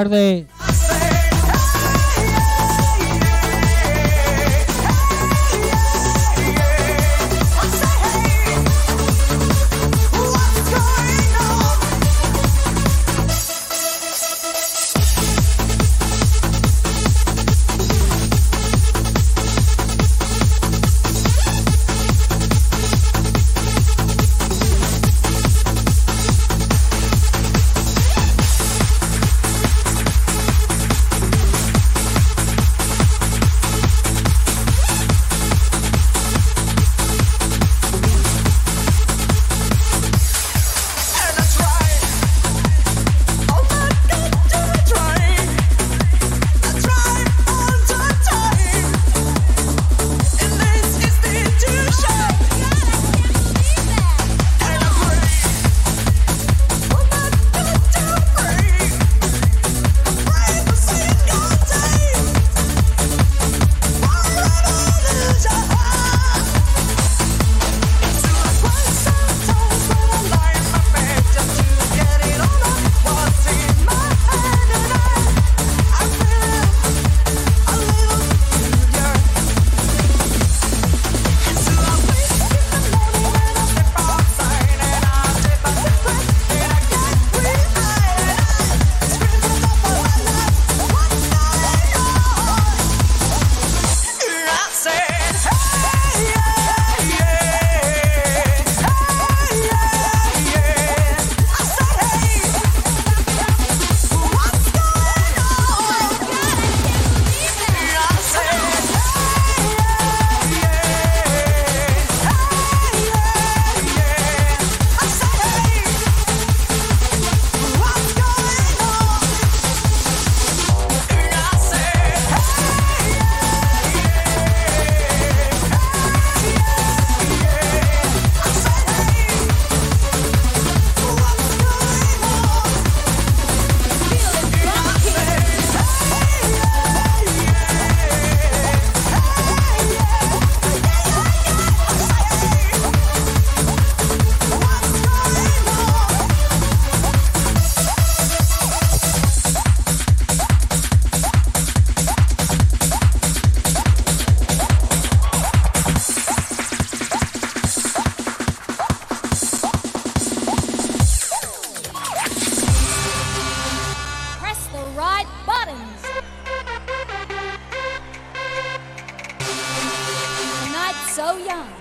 tarde. so young.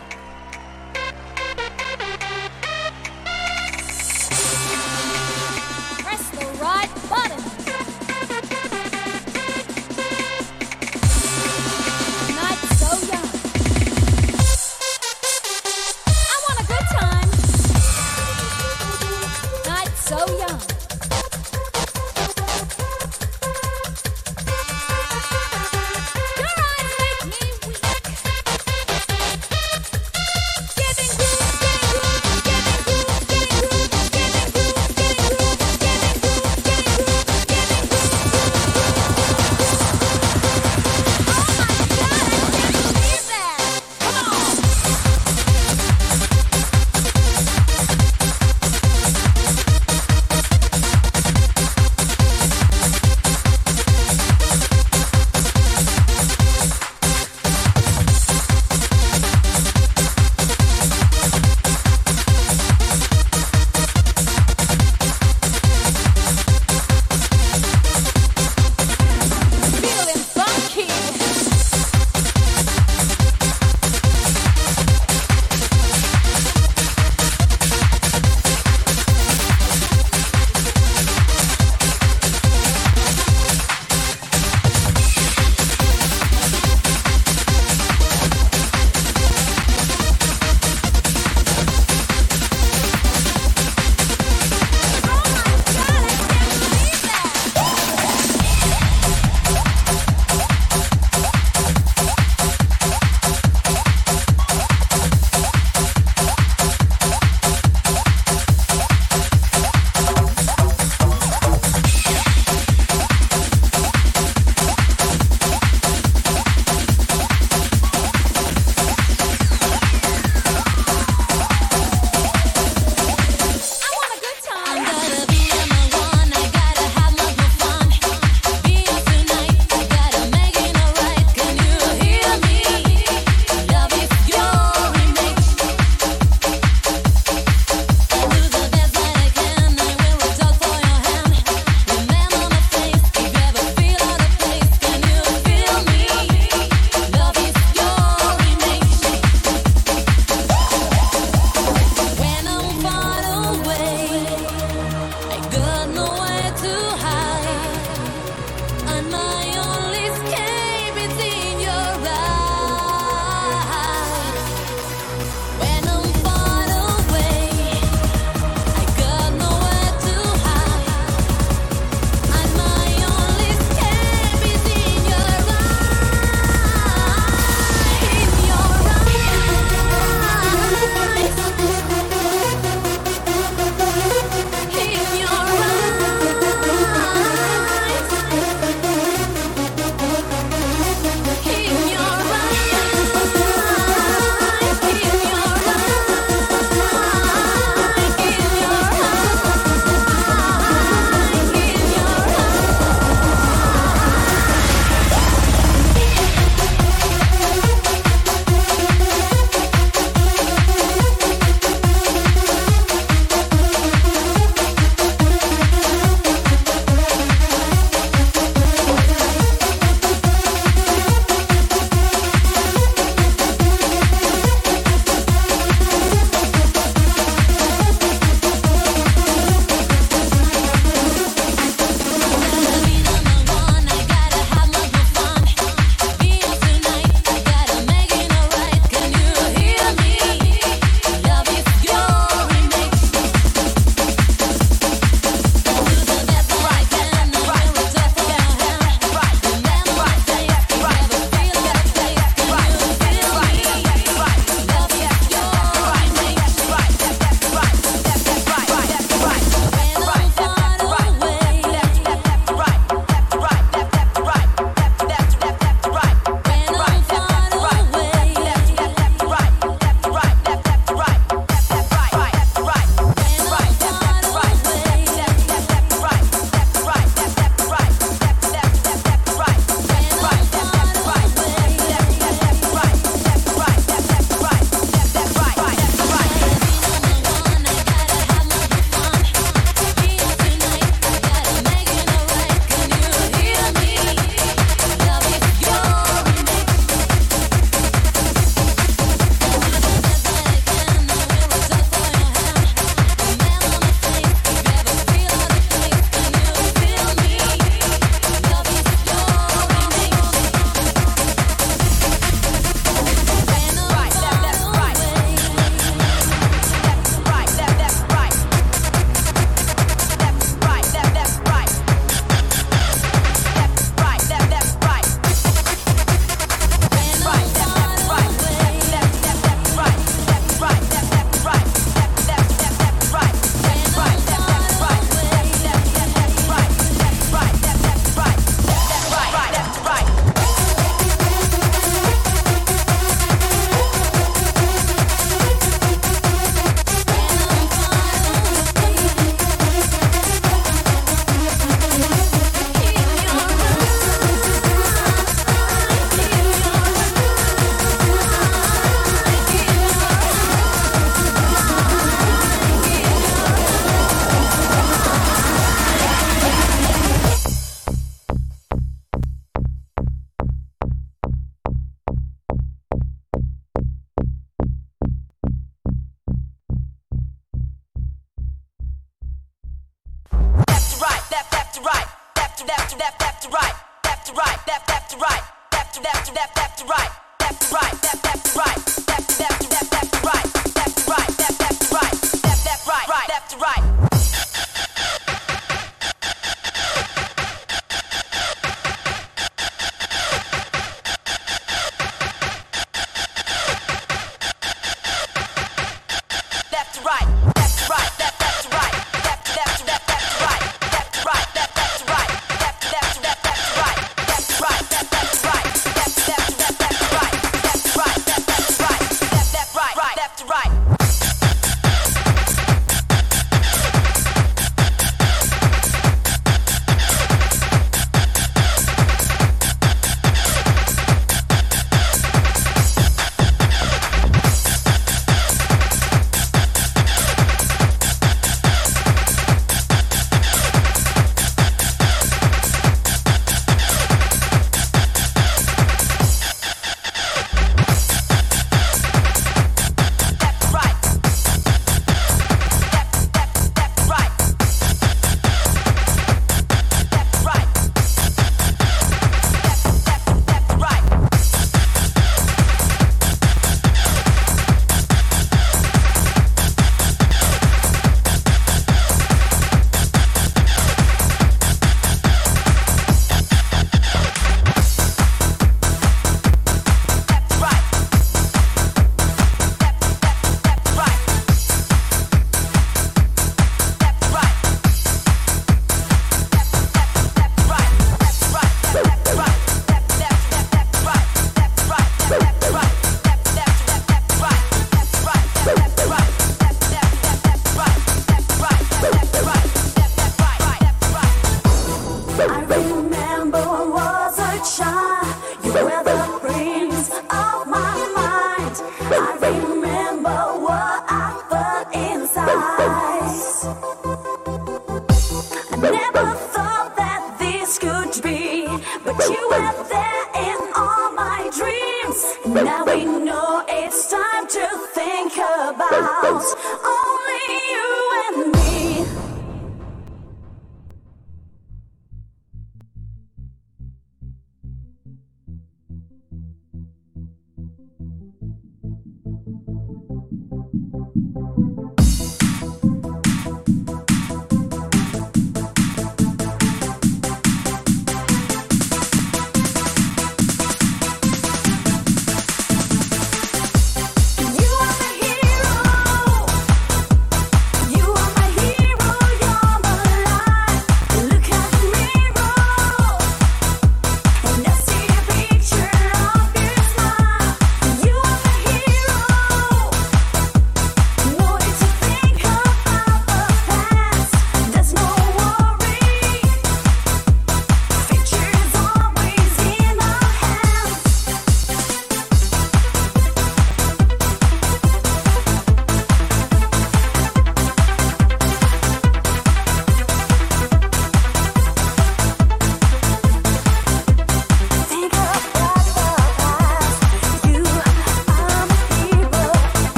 left to left, left to right, left to right, left left to right, left to left to left, left to right, left to right, left left to right, left to left to left.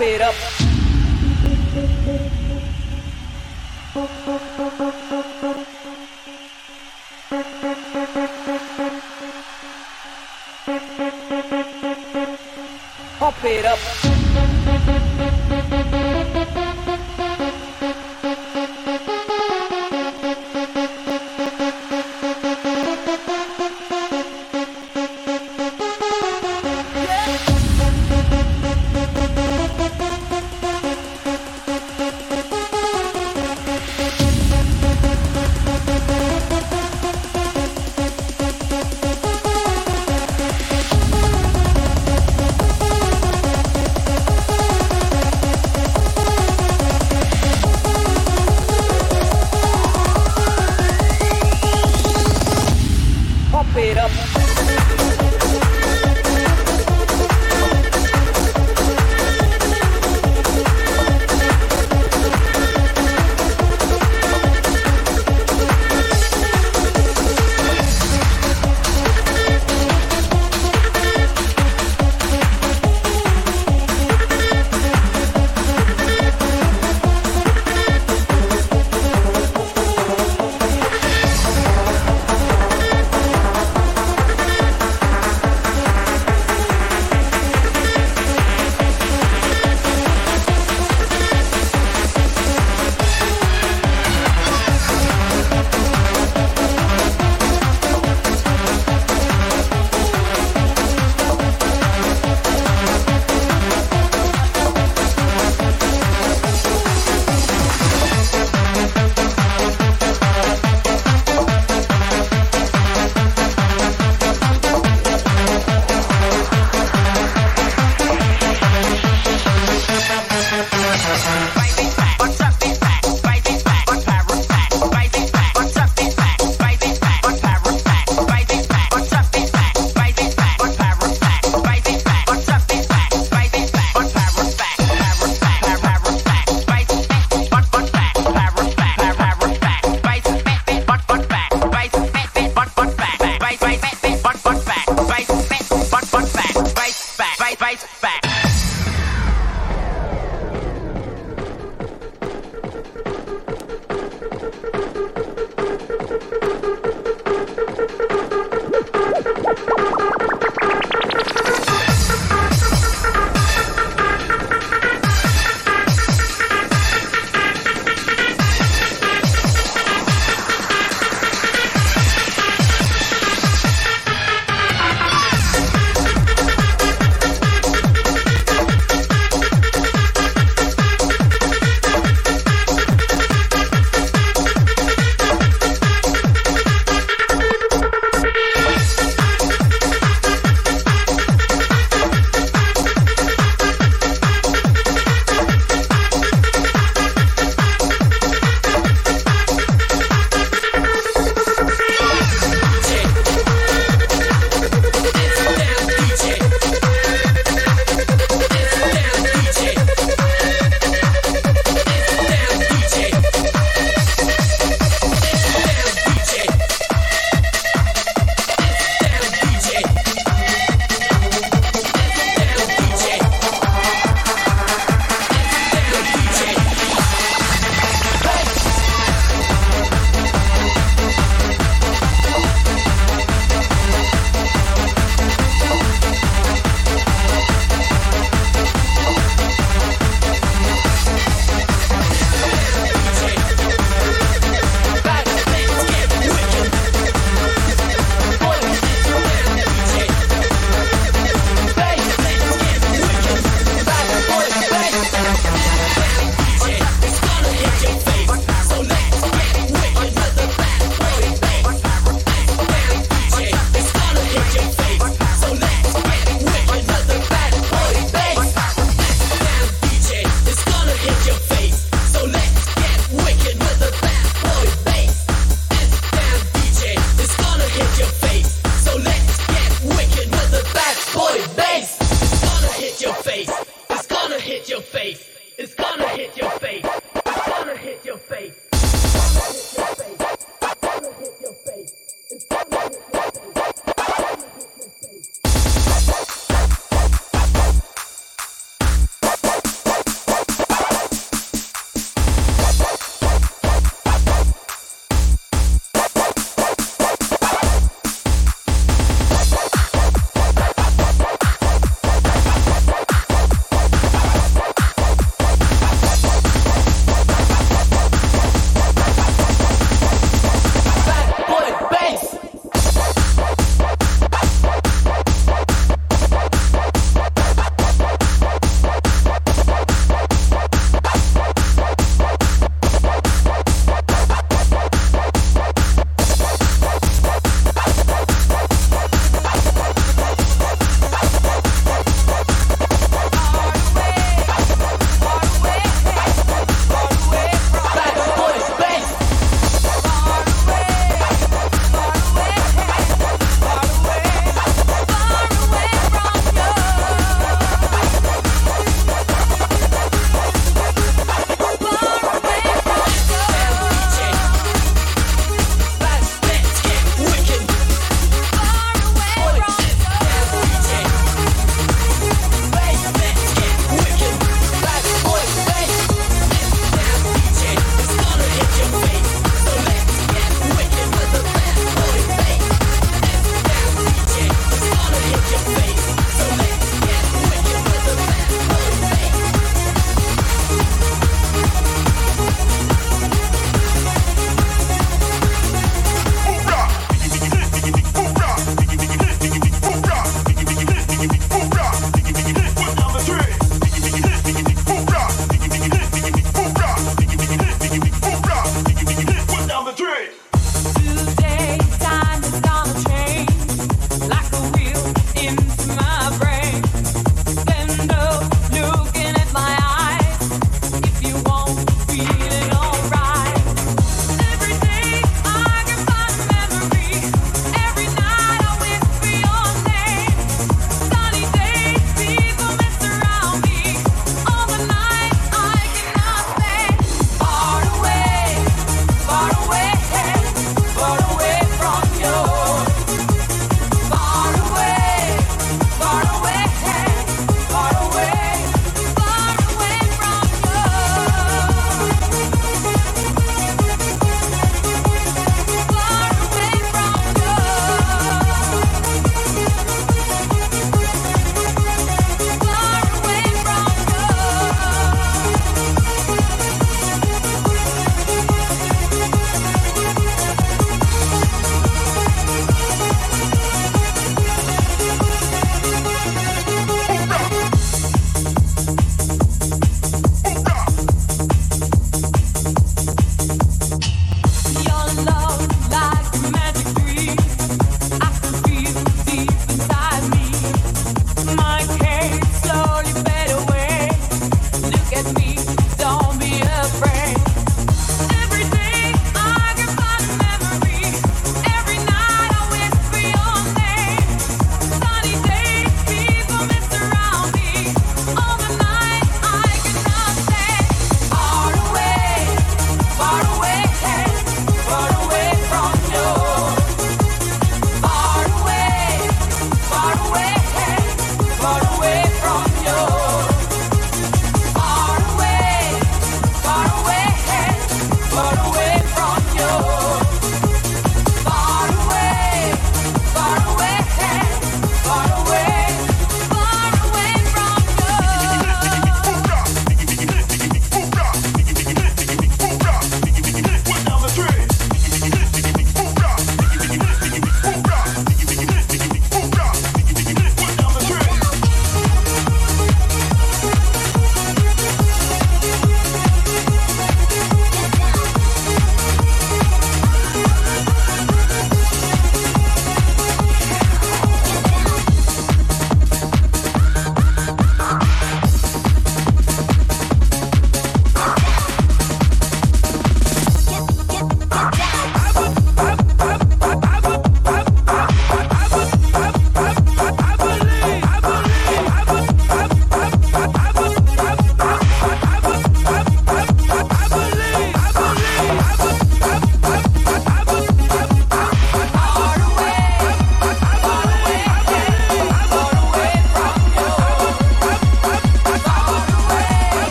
It up.